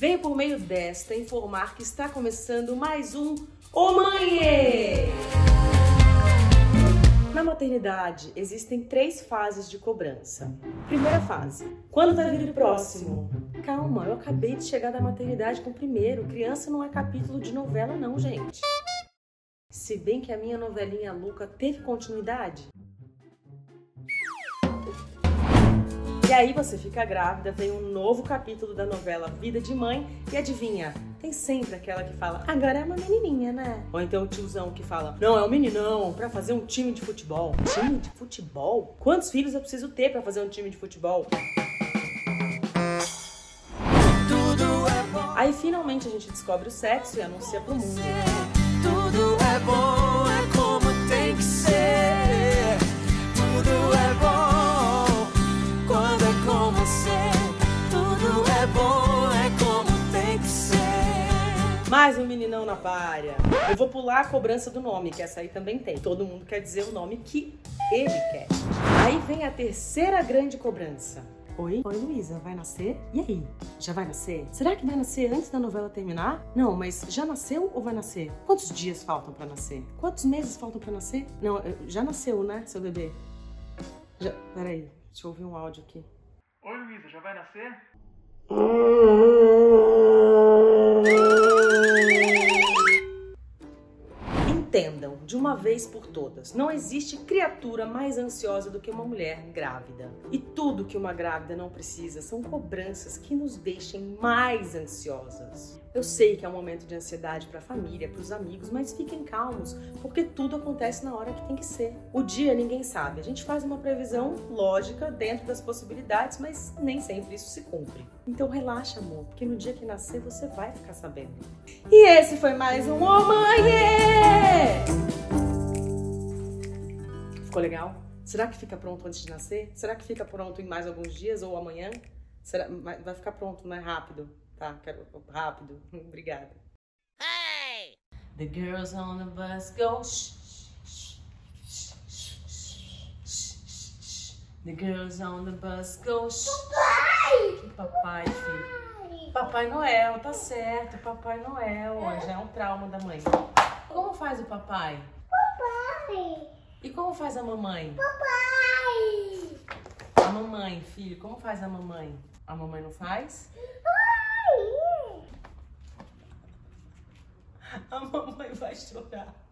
Venho por meio desta informar que está começando mais um Ô Mãe! Na maternidade existem três fases de cobrança. Primeira fase, quando tá vindo próximo? Calma, eu acabei de chegar da maternidade com o primeiro. Criança não é capítulo de novela, não, gente. Se bem que a minha novelinha Luca teve continuidade. E aí você fica grávida, vem um novo capítulo da novela Vida de Mãe e adivinha? Tem sempre aquela que fala, agora é uma menininha, né? Ou então o tiozão que fala, não, é um meninão pra fazer um time de futebol. Time de futebol? Quantos filhos eu preciso ter pra fazer um time de futebol? Aí finalmente a gente descobre o sexo e anuncia pro mundo. Tudo é Mais um meninão na párea. Eu vou pular a cobrança do nome, que essa aí também tem. Todo mundo quer dizer o nome que ele quer. Aí vem a terceira grande cobrança. Oi? Oi, Luísa, vai nascer? E aí? Já vai nascer? Será que vai nascer antes da novela terminar? Não, mas já nasceu ou vai nascer? Quantos dias faltam pra nascer? Quantos meses faltam pra nascer? Não, eh, já nasceu, né, seu bebê? Já... Peraí, deixa eu ouvir um áudio aqui. Oi, Luísa, já vai nascer? Entendam de uma vez por todas: não existe criatura mais ansiosa do que uma mulher grávida. E tudo que uma grávida não precisa são cobranças que nos deixem mais ansiosas. Eu sei que é um momento de ansiedade para a família, para os amigos, mas fiquem calmos, porque tudo acontece na hora que tem que ser. O dia ninguém sabe. A gente faz uma previsão lógica dentro das possibilidades, mas nem sempre isso se cumpre. Então relaxa, amor, porque no dia que nascer você vai ficar sabendo. E esse foi mais um Mãe! Ficou legal? Será que fica pronto antes de nascer? Será que fica pronto em mais alguns dias ou amanhã? Será... Vai ficar pronto, não é rápido? Tá, quero rápido. Obrigada. Hey! The girls on the bus go. The girls on the bus go shh. Papai! Papai, filho? Papai Noel, tá certo. Papai Noel. ó, Já é um trauma da mãe. Como faz o papai? Papai! E como faz a mamãe? Papai! A mamãe, filho, como faz a mamãe? A mamãe não faz? A mamãe vai chorar.